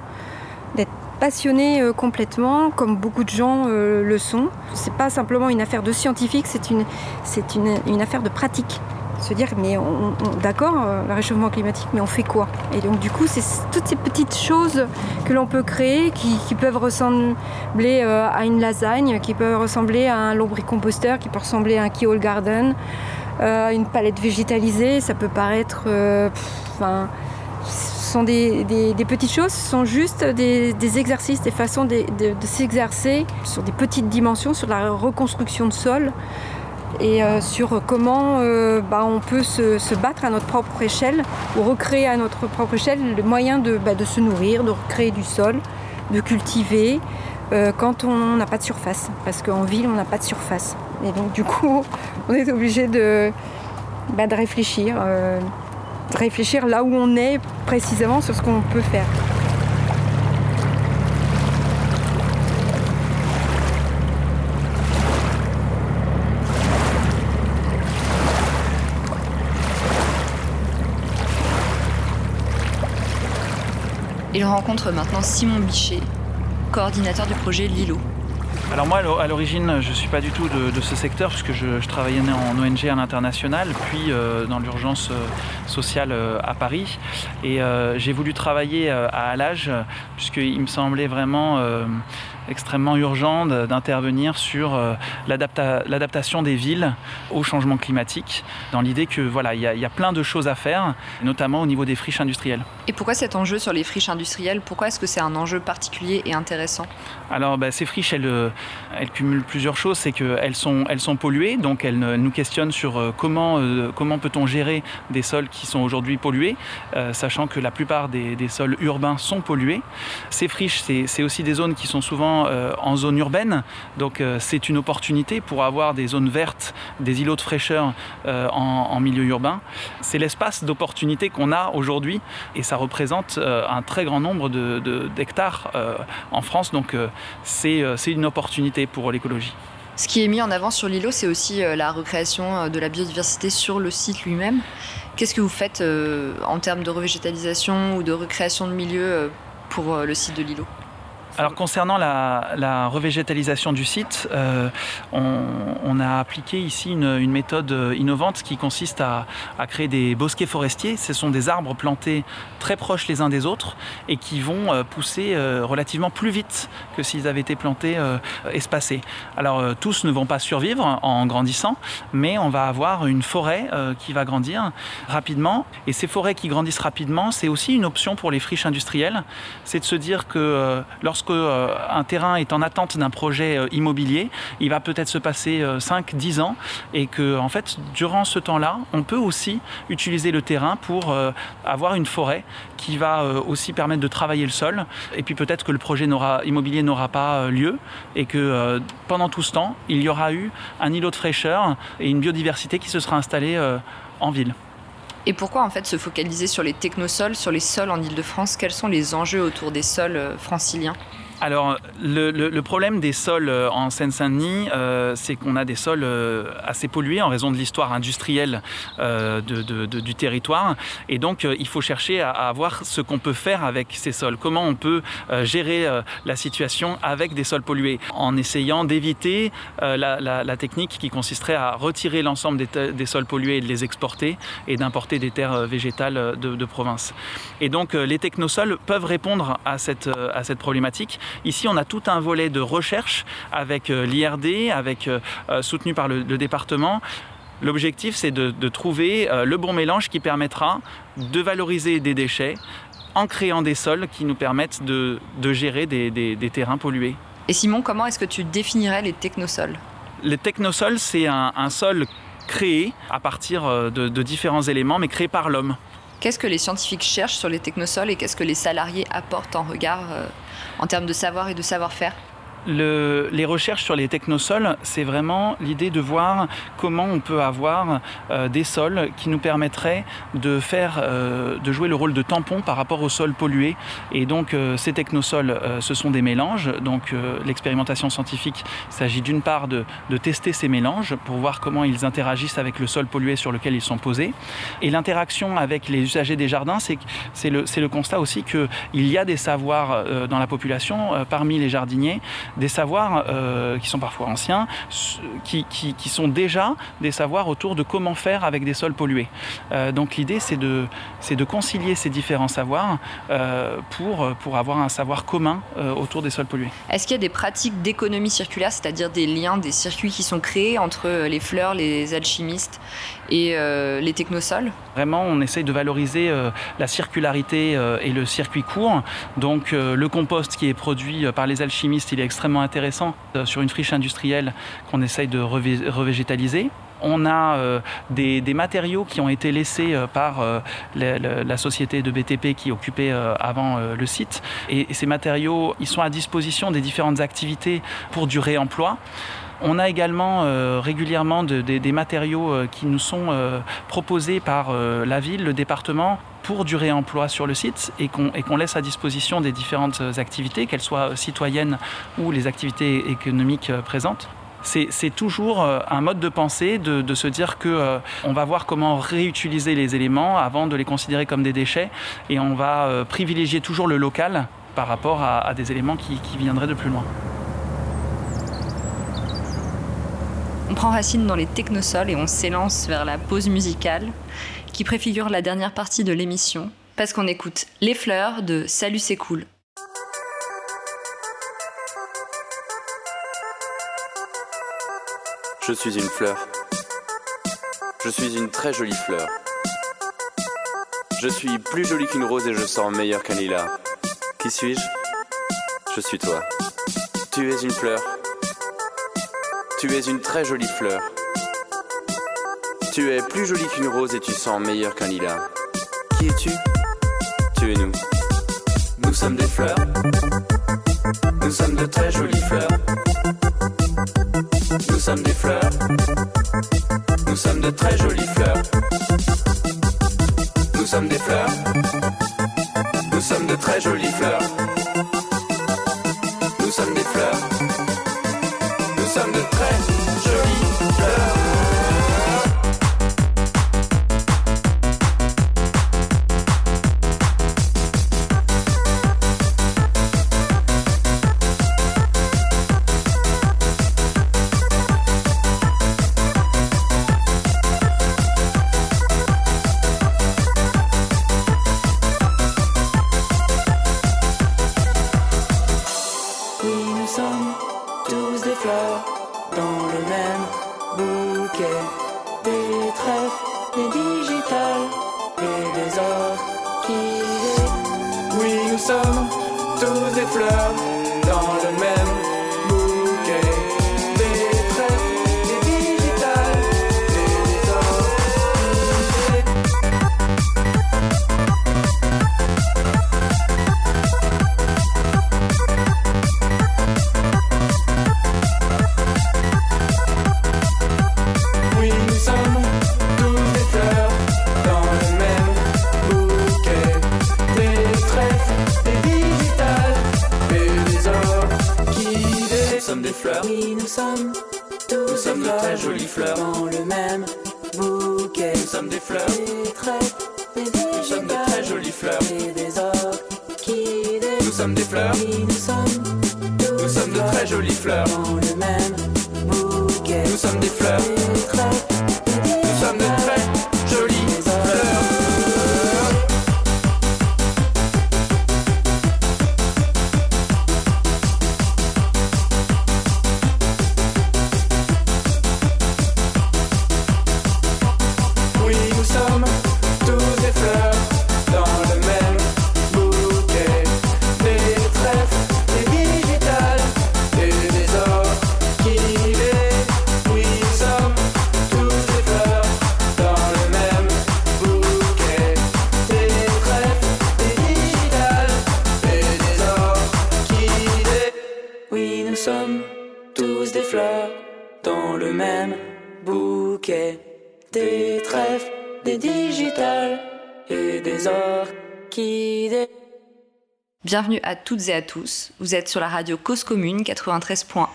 passionné euh, complètement, comme beaucoup de gens euh, le sont. C'est pas simplement une affaire de scientifique, c'est une, affaire de pratique. Se dire, mais on, d'accord, euh, le réchauffement climatique, mais on fait quoi? Et donc, du coup, c'est toutes ces petites choses que l'on peut créer qui, peuvent ressembler à une lasagne, qui peuvent ressembler à un lombricomposteur, qui peut ressembler à un keyhole garden, une palette végétalisée. Ça peut paraître. Enfin sont des, petites choses, ce sont juste des, exercices, des façons de, s'exercer sur des petites dimensions, sur la reconstruction de sol et euh, sur comment euh, bah, on peut se, battre à notre propre échelle ou recréer à notre propre échelle le moyen de, bah, se nourrir, de recréer du sol, de cultiver euh, quand on n'a pas de surface. Parce qu'en ville, on n'a pas de surface. Et donc du coup, [laughs] on est obligé de, bah, de réfléchir réfléchir là où on est précisément sur ce qu'on peut faire. Il rencontre maintenant Simon Bichet, coordinateur du projet Lilo. Alors moi, à l'origine, je ne suis pas du tout de, ce secteur puisque je, travaillais en ONG à l'international, puis euh, dans l'urgence euh, sociale euh, à Paris. Et j'ai voulu travailler à Alage puisqu'il me semblait vraiment extrêmement urgent d'intervenir sur euh, l'adaptation des villes au changement climatique, dans l'idée que voilà, il y, a plein de choses à faire, notamment au niveau des friches industrielles. Et pourquoi cet enjeu sur les friches industrielles? Pourquoi est-ce que c'est un enjeu particulier et intéressant? Alors, bah, ces friches, elles, euh, elles, cumulent plusieurs choses. C'est qu'elles sont, elles sont polluées, donc elles nous questionnent sur euh, comment, comment peut-on gérer des sols qui sont aujourd'hui pollués, sachant que la plupart des, des, sols urbains sont pollués. Ces friches, c'est aussi des zones qui sont souvent euh, en zone urbaine. Donc euh, c'est une opportunité pour avoir des zones vertes, des îlots de fraîcheur euh, en, milieu urbain. C'est l'espace d'opportunité qu'on a aujourd'hui et ça représente un très grand nombre d'hectares en France. Donc c'est une opportunité pour l'écologie. Ce qui est mis en avant sur l'îlot, c'est aussi la recréation de la biodiversité sur le site lui-même. Qu'est-ce que vous faites en termes de revégétalisation ou de recréation de milieu pour le site de l'îlot? Alors concernant la, revégétalisation du site, euh, on, a appliqué ici une, méthode innovante qui consiste à, créer des bosquets forestiers. Ce sont des arbres plantés très proches les uns des autres et qui vont euh, pousser euh, relativement plus vite que s'ils avaient été plantés espacés. Alors tous ne vont pas survivre en grandissant, mais on va avoir une forêt qui va grandir rapidement. Et ces forêts qui grandissent rapidement, c'est aussi une option pour les friches industrielles. C'est de se dire que lorsque qu'un euh, terrain est en attente d'un projet euh, immobilier, il va peut-être se passer 5-10 euh, ans et que en fait, durant ce temps-là, on peut aussi utiliser le terrain pour avoir une forêt qui va aussi permettre de travailler le sol. Et puis peut-être que le projet immobilier n'aura pas lieu et que pendant tout ce temps, il y aura eu un îlot de fraîcheur et une biodiversité qui se sera installée en ville. Et pourquoi en fait se focaliser sur les technosols, sur les sols en Ile-de-France Quels sont les enjeux autour des sols euh, franciliens? Alors, le, problème des sols euh, en Seine-Saint-Denis, euh, c'est qu'on a des sols euh, assez pollués en raison de l'histoire industrielle du territoire. Et donc, il faut chercher à, voir ce qu'on peut faire avec ces sols. Comment on peut gérer la situation avec des sols pollués? En essayant d'éviter la, technique qui consisterait à retirer l'ensemble des, sols pollués et de les exporter et d'importer des terres végétales de, province. Et donc, les technosols peuvent répondre à cette, à cette problématique Ici, on a tout un volet de recherche avec euh, l'IRD, avec, euh, euh, soutenu par le, département. L'objectif, c'est de, trouver le bon mélange qui permettra de valoriser des déchets en créant des sols qui nous permettent de, gérer des, terrains pollués. Et Simon, comment est-ce que tu définirais les technosols? Les technosols, c'est un, sol créé à partir de, de différents éléments, mais créé par l'homme. Qu'est-ce que les scientifiques cherchent sur les technosols et qu'est-ce que les salariés apportent en regard en termes de savoir et de savoir-faire? Les recherches sur les technosols, c'est vraiment l'idée de voir comment on peut avoir euh, des sols qui nous permettraient de faire, euh, de jouer le rôle de tampon par rapport aux sols pollués. Et donc euh, ces technosols, ce sont des mélanges. Donc l'expérimentation scientifique, s'agit d'une part de, tester ces mélanges pour voir comment ils interagissent avec le sol pollué sur lequel ils sont posés. Et l'interaction avec les usagers des jardins, c'est le, le constat aussi qu'il y a des savoirs dans la population, parmi les jardiniers, des savoirs euh, qui sont parfois anciens, qui, qui, sont déjà des savoirs autour de comment faire avec des sols pollués. Euh, donc l'idée, c'est de, concilier ces différents savoirs euh, pour, pour avoir un savoir commun autour des sols pollués. Est-ce qu'il y a des pratiques d'économie circulaire, c'est-à-dire des liens, des circuits qui sont créés entre les fleurs, les alchimistes et les technosols Vraiment, on essaye de valoriser la circularité et le circuit court. Donc le compost qui est produit par les alchimistes, il est extrêmement intéressant euh, sur une friche industrielle qu'on essaye de revégétaliser. On a euh, des, matériaux qui ont été laissés euh, par la, société de BTP qui occupait avant le site. Et, ces matériaux, ils sont à disposition des différentes activités pour du réemploi. On a également régulièrement des matériaux qui nous sont proposés par la ville, le département, pour du réemploi sur le site et qu'on laisse à disposition des différentes activités, qu'elles soient citoyennes ou les activités économiques euh, présentes c'est toujours euh, un mode de pensée de, se dire que euh, on va voir comment réutiliser les éléments avant de les considérer comme des déchets et on va privilégier toujours le local par rapport à, des éléments qui viendraient de plus loin. On prend racine dans les technosols et on s'élance vers la pause musicale qui préfigure la dernière partie de l'émission, parce qu'on écoute Les Fleurs de Salut c'est cool. Je suis une fleur. Je suis une très jolie fleur. Je suis plus jolie qu'une rose et je sens meilleur qu'un lilas. Qui suis-je? Je suis toi. Tu es une fleur. Tu es une très jolie fleur. Tu es plus jolie qu'une rose et tu sens meilleur qu'un lilas. Qui es-tu? Tu es nous. Nous sommes des fleurs. Nous sommes de très jolies fleurs. Nous sommes des fleurs. Nous sommes de très jolies fleurs. Nous sommes des fleurs. Nous sommes de très jolies fleurs. Nous sommes des fleurs. Nous sommes de des trèfles, des digitales et des or qui Oui, nous sommes tous des fleurs dans le même Des trèfles, des digitales et des orchidées. Bienvenue à toutes et à tous. Vous êtes sur la radio Cause Commune 93.1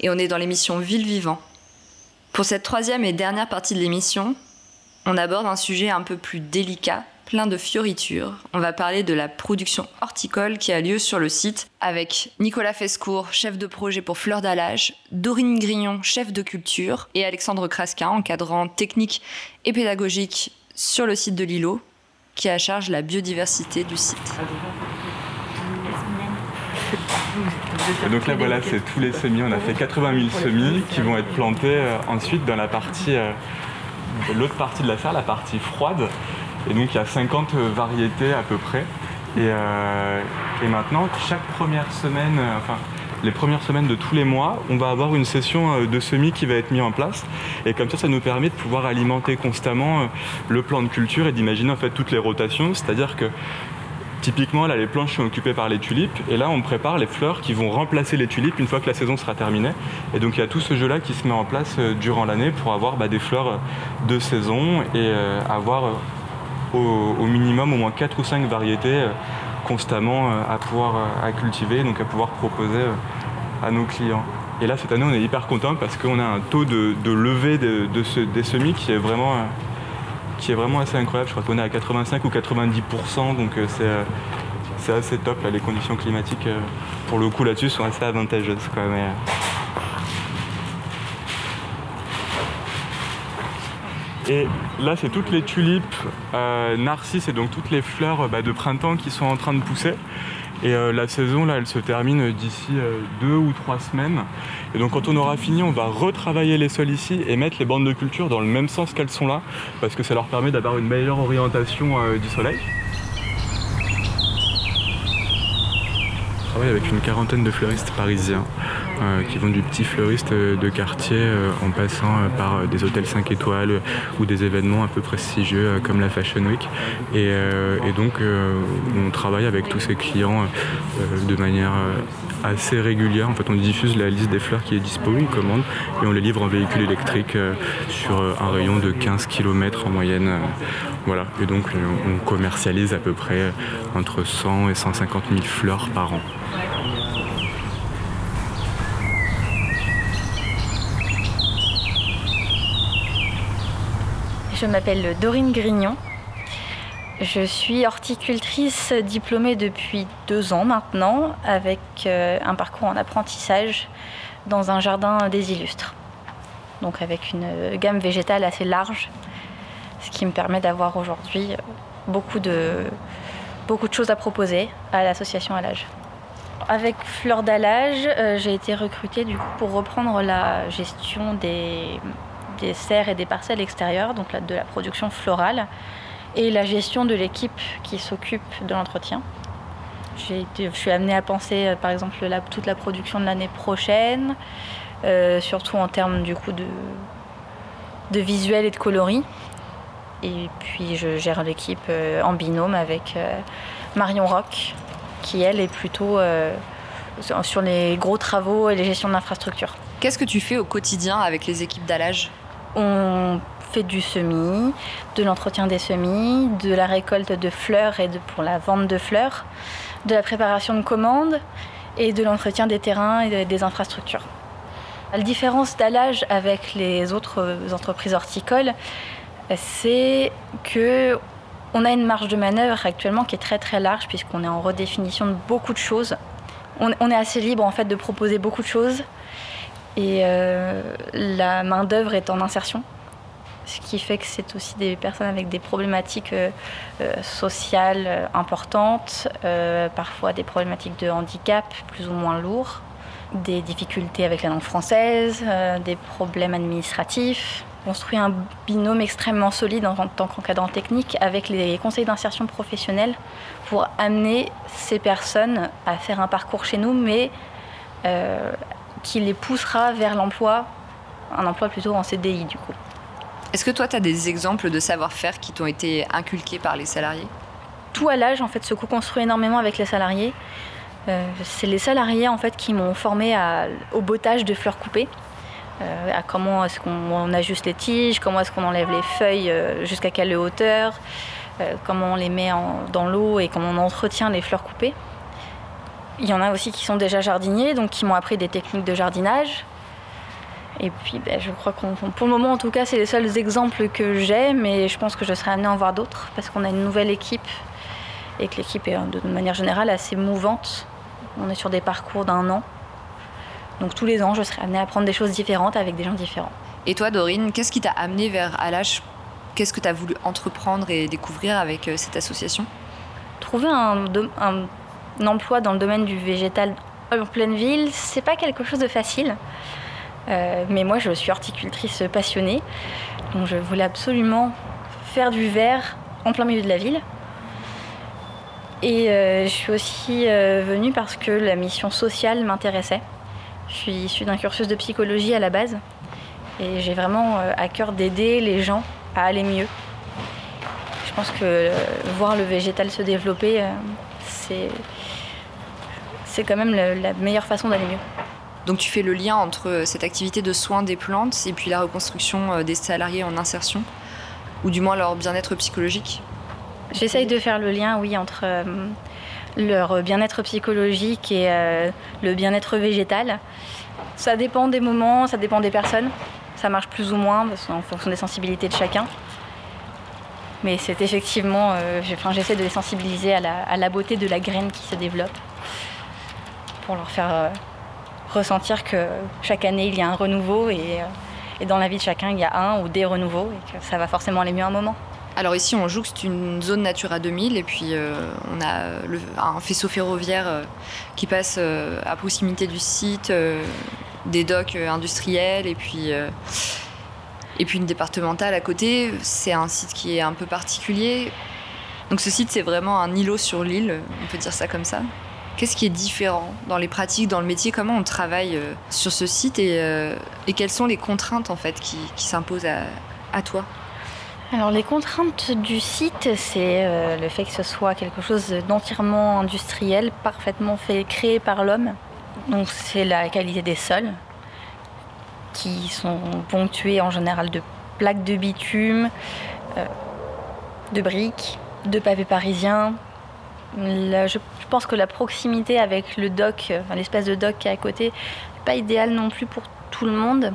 et on est dans l'émission Ville Vivant. Pour cette troisième et dernière partie de l'émission, on aborde un sujet un peu plus délicat, plein de fioritures. On va parler de la production horticole qui a lieu sur le site avec Nicolas Fescourt, chef de projet pour Fleurs d'Alage, Dorine Grignon, chef de culture, et Alexandre Kraskin, encadrant technique et pédagogique sur le site de l'îlot, qui a charge la biodiversité du site. Donc là, voilà, c'est tous les semis. On a fait 80 000 semis qui vont être plantés euh, ensuite dans la partie, euh, l'autre partie de la serre, la partie froide. Et donc il y a 50 variétés à peu près. Et, euh, maintenant, chaque première semaine, euh, enfin les premières semaines de tous les mois, on va avoir une session euh, de semis qui va être mise en place. Et comme ça, ça nous permet de pouvoir alimenter constamment le plan de culture et d'imaginer en fait toutes les rotations. C'est-à-dire que Typiquement, là, les planches sont occupées par les tulipes, et là, on prépare les fleurs qui vont remplacer les tulipes une fois que la saison sera terminée. Et donc, il y a tout ce jeu-là qui se met en place durant l'année pour avoir bah, des fleurs de saison et avoir au, minimum au moins 4 ou 5 variétés euh, constamment euh, à pouvoir euh, cultiver, donc à pouvoir proposer à nos clients. Et là, cette année, on est hyper content parce qu'on a un taux de, levée de, ce- des semis qui est vraiment assez incroyable. Je crois qu'on est à 85 ou 90%, donc c'est assez top. Les conditions climatiques, pour le coup, là-dessus, sont assez avantageuses. Quoi, mais, Et là, c'est toutes les tulipes, euh, narcisses et donc toutes les fleurs euh, bah, de printemps qui sont en train de pousser. Et euh, la saison, là, elle se termine d'ici deux ou trois semaines. Et donc, quand on aura fini, on va retravailler les sols ici et mettre les bandes de culture dans le même sens qu'elles sont là, parce que ça leur permet d'avoir une meilleure orientation du soleil. Avec une quarantaine de fleuristes parisiens euh, qui vont du petit fleuriste euh, de quartier euh, en passant par des hôtels 5 étoiles ou des événements un peu prestigieux comme la Fashion Week. Et, donc on travaille avec tous ces clients de manière assez régulière. En fait on diffuse la liste des fleurs qui est dispo, ils commandent et on les livre en véhicule électrique sur un rayon de 15 km en moyenne. voilà. Et donc on commercialise à peu près entre 100 et 150 000 fleurs par an. Je m'appelle Dorine Grignon. Je suis horticultrice diplômée depuis deux ans maintenant, avec euh, un parcours en apprentissage dans un jardin des illustres. Donc avec une euh, gamme végétale assez large, ce qui me permet d'avoir aujourd'hui euh, beaucoup de, beaucoup de choses à proposer à l'association à l'âge. Avec Fleur d'Alage, j'ai été recrutée du coup, pour reprendre la gestion des, des serres et des parcelles extérieures, donc de la production florale, et la gestion de l'équipe qui s'occupe de l'entretien. Je suis amenée à penser, euh, par exemple, toute la production de l'année prochaine, euh, surtout en termes du coup de, visuel et de coloris. Et puis je gère l'équipe euh, en binôme avec Marion Roch, qui elle est plutôt sur- sur les gros travaux et les gestions d'infrastructures. Qu'est-ce que tu fais au quotidien avec les équipes d'allage? On fait du semis, de l'entretien des semis, de la récolte de fleurs et de, pour la vente de fleurs, de la préparation de commandes et de l'entretien des terrains et des infrastructures. La différence d'allage avec les autres entreprises horticoles, c'est que on a une marge de manœuvre actuellement qui est très très large puisqu'on est en redéfinition de beaucoup de choses. On, on est assez libre en fait de proposer beaucoup de choses et euh, la main d'œuvre est en insertion, ce qui fait que c'est aussi des personnes avec des problématiques euh, euh, sociales importantes, parfois des problématiques de handicap plus ou moins lourds, des difficultés avec la langue française, des problèmes administratifs. On construit un binôme extrêmement solide en tant qu'encadrant technique avec les conseils d'insertion professionnelle pour amener ces personnes à faire un parcours chez nous, mais qui les poussera vers l'emploi, un emploi plutôt en CDI du coup. Est-ce que toi, tu as des exemples de savoir-faire qui t'ont été inculqués par les salariés? Tout à l'âge en fait se co-construit énormément avec les salariés. Euh, c'est les salariés en fait qui m'ont formé à- au bottage de fleurs coupées. à comment est-ce qu'on ajuste les tiges, comment est-ce qu'on enlève les feuilles jusqu'à quelle hauteur, comment on les met dans l'eau et comment on entretient les fleurs coupées. Il y en a aussi qui sont déjà jardiniers, donc qui m'ont appris des techniques de jardinage. Et puis ben, je crois qu'on, pour le moment en tout cas, c'est les seuls exemples que j'ai, mais je pense que je serai amenée à en voir d'autres parce qu'on a une nouvelle équipe et que l'équipe est de manière générale assez mouvante. On est sur des parcours d'un an. Donc tous les ans, je serai amenée à apprendre des choses différentes avec des gens différents. Et toi, Dorine, qu'est-ce qui t'a amené vers Alash? Qu'est-ce que tu as voulu entreprendre et découvrir avec euh, cette association? Trouver un, un emploi dans le domaine du végétal en pleine ville, c'est pas quelque chose de facile. Euh, mais moi, je suis horticultrice passionnée, donc je voulais absolument faire du verre en plein milieu de la ville. Et euh, je suis aussi euh, venue parce que la mission sociale m'intéressait. Je suis issue d'un cursus de psychologie à la base et j'ai vraiment à cœur d'aider les gens à aller mieux. Je pense que voir le végétal se développer, c'est quand même la meilleure façon d'aller mieux. Donc tu fais le lien entre euh, cette activité de soins des plantes et puis la reconstruction euh, des salariés en insertion, ou du moins leur bien-être psychologique? J'essaye de faire le lien, oui, entre euh, leur bien-être psychologique et le bien-être végétal. Ça dépend des moments, ça dépend des personnes. Ça marche plus ou moins en fonction des sensibilités de chacun. Mais c'est effectivement, j'essaie de les sensibiliser à la, à la, beauté de la graine qui se développe pour leur faire ressentir que chaque année il y a un renouveau et, euh, et, dans la vie de chacun il y a un ou des renouveaux et que ça va forcément aller mieux un moment. Alors ici on jouxte une zone Natura 2000 et puis euh, on a un faisceau ferroviaire euh, qui passe à proximité du site, des docks industriels et puis, et puis une départementale à côté. C'est un site qui est un peu particulier. Donc ce site c'est vraiment un îlot sur l'île, on peut dire ça comme ça. Qu'est-ce qui est différent dans les pratiques, dans le métier? Comment on travaille euh, sur ce site euh, et, quelles sont les contraintes en fait qui, s'imposent à, toi? Alors les contraintes du site, c'est euh, le fait que ce soit quelque chose d'entièrement industriel, parfaitement fait, créé par l'homme. Donc c'est la qualité des sols, qui sont ponctués en général de plaques de bitume, de briques, de pavés parisiens, je, pense que la proximité avec le dock, l'espèce de dock qui est à côté, n'est pas idéal non plus pour tout le monde.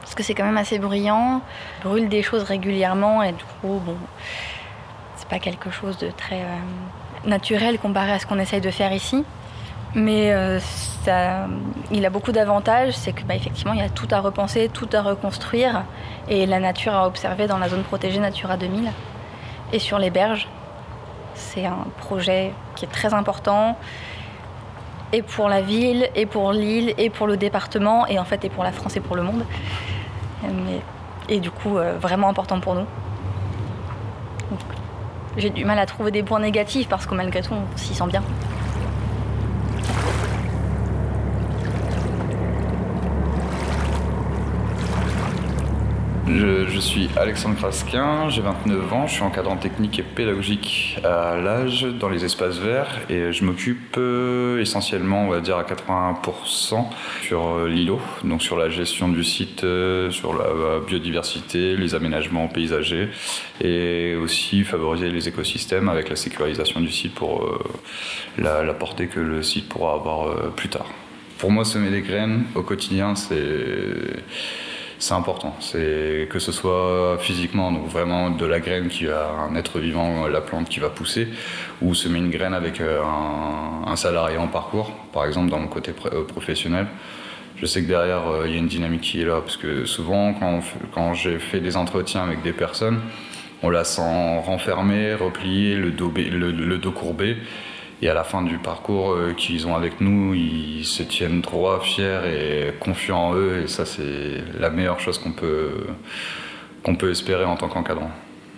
Parce que c'est quand même assez bruyant, brûle des choses régulièrement et du coup, bon, c'est pas quelque chose de très euh, naturel comparé à ce qu'on essaye de faire ici. Mais euh, il a beaucoup d'avantages, c'est que bah, effectivement il y a tout à repenser, tout à reconstruire et la nature à observer dans la zone protégée Natura 2000 et sur les berges. C'est un projet qui est très important et pour la ville, et pour l'île, et pour le département, et en fait, et pour la France et pour le monde. et du coup, euh, vraiment important pour nous. J'ai du mal à trouver des points négatifs parce que malgré tout, on s'y sent bien. Je, suis Alexandre Krasquin, j'ai 29 ans, je suis encadrant technique et pédagogique à l'âge dans les espaces verts et je m'occupe euh, essentiellement, on va dire à 80% sur euh, l'îlot, donc sur la gestion du site, euh, sur la biodiversité, les aménagements paysagers et aussi favoriser les écosystèmes avec la sécurisation du site pour la, la portée que le site pourra avoir plus tard. Pour moi, semer des graines au quotidien, c'est c'est important. C'est que ce soit physiquement, donc vraiment de la graine qui a un être vivant, la plante qui va pousser, ou semer une graine avec euh, un, salarié en parcours, par exemple dans mon côté euh, professionnel. Je sais que derrière, euh, il y a une dynamique qui est là, parce que souvent, quand, quand j'ai fait des entretiens avec des personnes, on la sent renfermée, repliée, le dos, le dos courbé. Et à la fin du parcours euh, qu'ils ont avec nous, ils se tiennent droits, fiers et confiants en eux. Et ça, c'est la meilleure chose qu'on peut, qu'on peut espérer en tant qu'encadrant.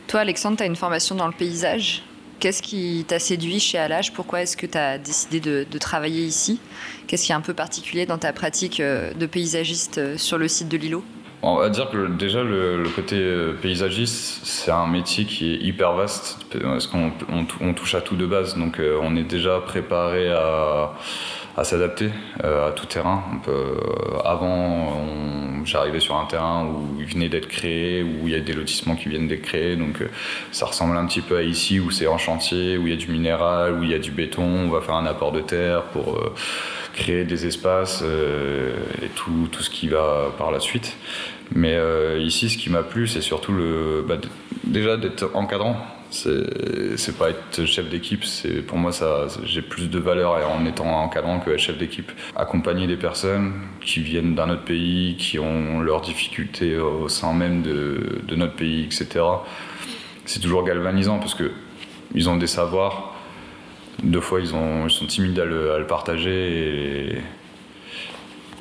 Toi, Alexandre, tu as une formation dans le paysage. Qu'est-ce qui t'a séduit chez Alage Pourquoi est-ce que tu as décidé de, de travailler ici? Qu'est-ce qui est un peu particulier dans ta pratique euh, de paysagiste euh, sur le site de l'îlot on va dire que déjà le, côté euh, paysagiste, c'est un métier qui est hyper vaste parce qu'on on, touche à tout de base. Donc euh, on est déjà préparé à, à s'adapter à tout terrain. avant, j'arrivais sur un terrain où il venait d'être créé, où il y a des lotissements qui viennent d'être créés, donc ça ressemble un petit peu à ici où c'est en chantier, où il y a du minéral, où il y a du béton, on va faire un apport de terre pour créer des espaces et tout, tout, ce qui va par la suite. Mais ici, ce qui m'a plu, c'est surtout le, bah, déjà d'être encadrant. C'est pas être chef d'équipe c'est pour moi ça j'ai plus de valeur en étant encadrant que chef d'équipe. Accompagner des personnes qui viennent d'un autre pays qui ont leurs difficultés au sein même de, de notre pays etc c'est toujours galvanisant parce que ils ont des savoirs deux fois ils, ont, ils sont timides à le, partager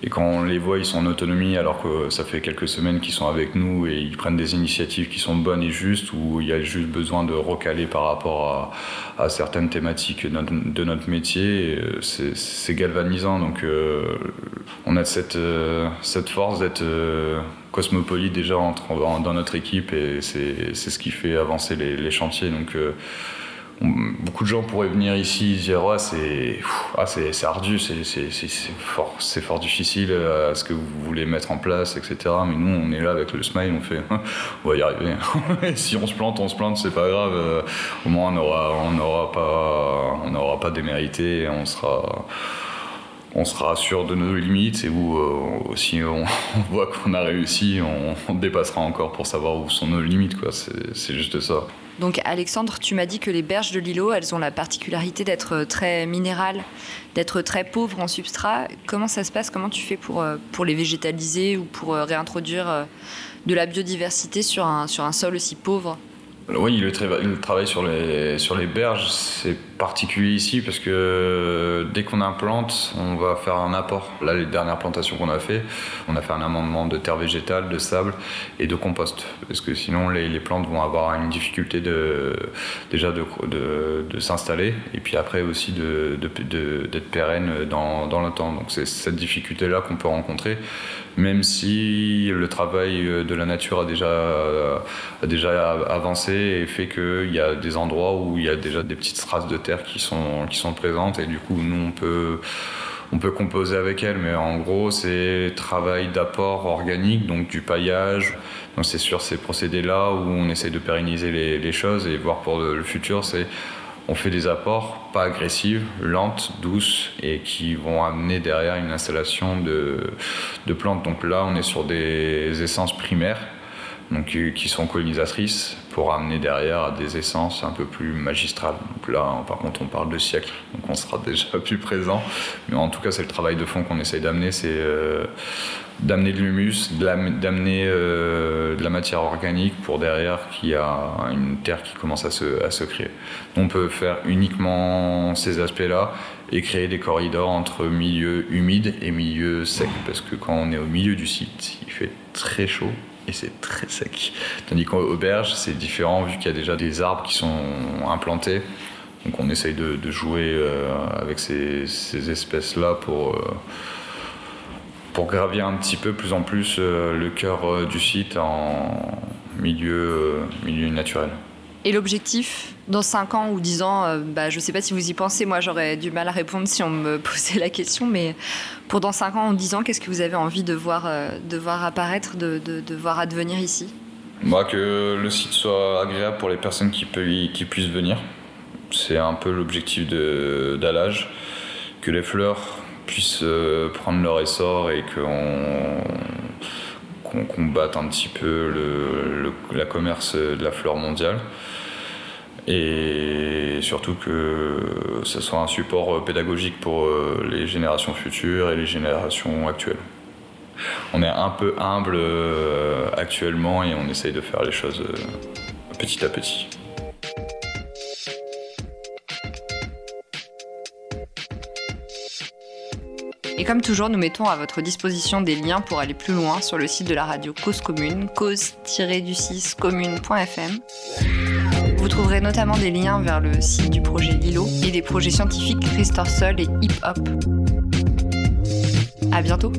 et quand on les voit, ils sont en autonomie alors que ça fait quelques semaines qu'ils sont avec nous et ils prennent des initiatives qui sont bonnes et justes, où il y a juste besoin de recaler par rapport à, certaines thématiques de notre, métier. Euh, c'est galvanisant. Donc euh, on a cette, euh, force d'être cosmopolite déjà dans notre équipe et c'est ce qui fait avancer les, les chantiers. Donc beaucoup de gens pourraient venir ici et dire ouais c'est ah, c'est ardu c'est fort fort difficile à euh, ce que vous voulez mettre en place etc mais nous on est là avec le smile on fait [laughs] on va y arriver. [laughs] Si on se plante on se plante c'est pas grave euh, au moins on aura on n'aura pas on n'aura pas démérité on sera on sera sûr de nos limites et où euh, si on, [laughs] voit qu'on a réussi, on, dépassera encore pour savoir où sont nos limites. C'est juste ça. Donc Alexandre, tu m'as dit que les berges de l'îlot, elles ont la particularité d'être très minérales, d'être très pauvres en substrat. Comment ça se passe? Comment tu fais pour, euh, pour les végétaliser ou pour euh, réintroduire euh, de la biodiversité sur un, sur un sol aussi pauvre? Oui, le, travail sur les, sur les berges, c'est particulier ici parce que dès qu'on implante, on va faire un apport. Là, les dernières plantations qu'on a fait, on a fait un amendement de terre végétale, de sable et de compost. Parce que sinon, les, plantes vont avoir une difficulté de, déjà de, de, s'installer et puis après aussi d'être pérennes dans, dans le temps. Donc c'est cette difficulté-là qu'on peut rencontrer même si le travail de la nature a déjà, a déjà avancé et fait qu'il y a des endroits où il y a déjà des petites traces de terre qui sont, qui sont présentes et du coup nous on peut on peut composer avec elles, mais en gros, c'est travail d'apport organique, donc du paillage. Donc c'est sur ces procédés-là où on essaie de pérenniser les, les choses et voir pour le futur, c'est on fait des apports pas agressives, lentes, douces et qui vont amener derrière une installation de, de plantes. Donc là, on est sur des essences primaires donc, euh, qui sont colonisatrices pour amener derrière des essences un peu plus magistrales. Donc là, par contre, on parle de siècles, donc on sera [laughs] déjà plus présent. Mais en tout cas, c'est le travail de fond qu'on essaye d'amener, c'est euh, d'amener de l'humus, d'amener euh, de la matière organique pour derrière qu'il y a une terre qui commence à se, créer. On peut faire uniquement ces aspects-là et créer des corridors entre milieu humide et milieu sec, parce que quand on est au milieu du site, il fait très chaud et c'est très sec. Tandis qu'au berge, c'est différent vu qu'il y a déjà des arbres qui sont implantés. Donc on essaye de, jouer euh, avec ces, espèces-là pour, euh, pour gravir un petit peu plus en plus euh, le cœur du site en milieu, milieu naturel. Et l'objectif, dans 5 ans ou 10 ans, euh, bah, je ne sais pas si vous y pensez, moi j'aurais du mal à répondre si on me [laughs] posait la question, mais pour dans 5 ans ou 10 ans, qu'est-ce que vous avez envie de voir, euh, de voir apparaître, de, de, voir advenir ici? Moi, que le site soit agréable pour les personnes qui, qui puissent venir. C'est un peu l'objectif d'Alage. Que les fleurs puissent euh, prendre leur essor et qu'on combatte un petit peu le, la commerce de la fleur mondiale et surtout que ce soit un support pédagogique pour euh, les générations futures et les générations actuelles. On est un peu humble euh, actuellement et on essaye de faire les choses petit à petit. Et comme toujours, nous mettons à votre disposition des liens pour aller plus loin sur le site de la radio Cause Commune, cause-du6 commune.fm. Vous trouverez notamment des liens vers le site du projet Lilo et des projets scientifiques Restore Sol et Hip Hop. À bientôt!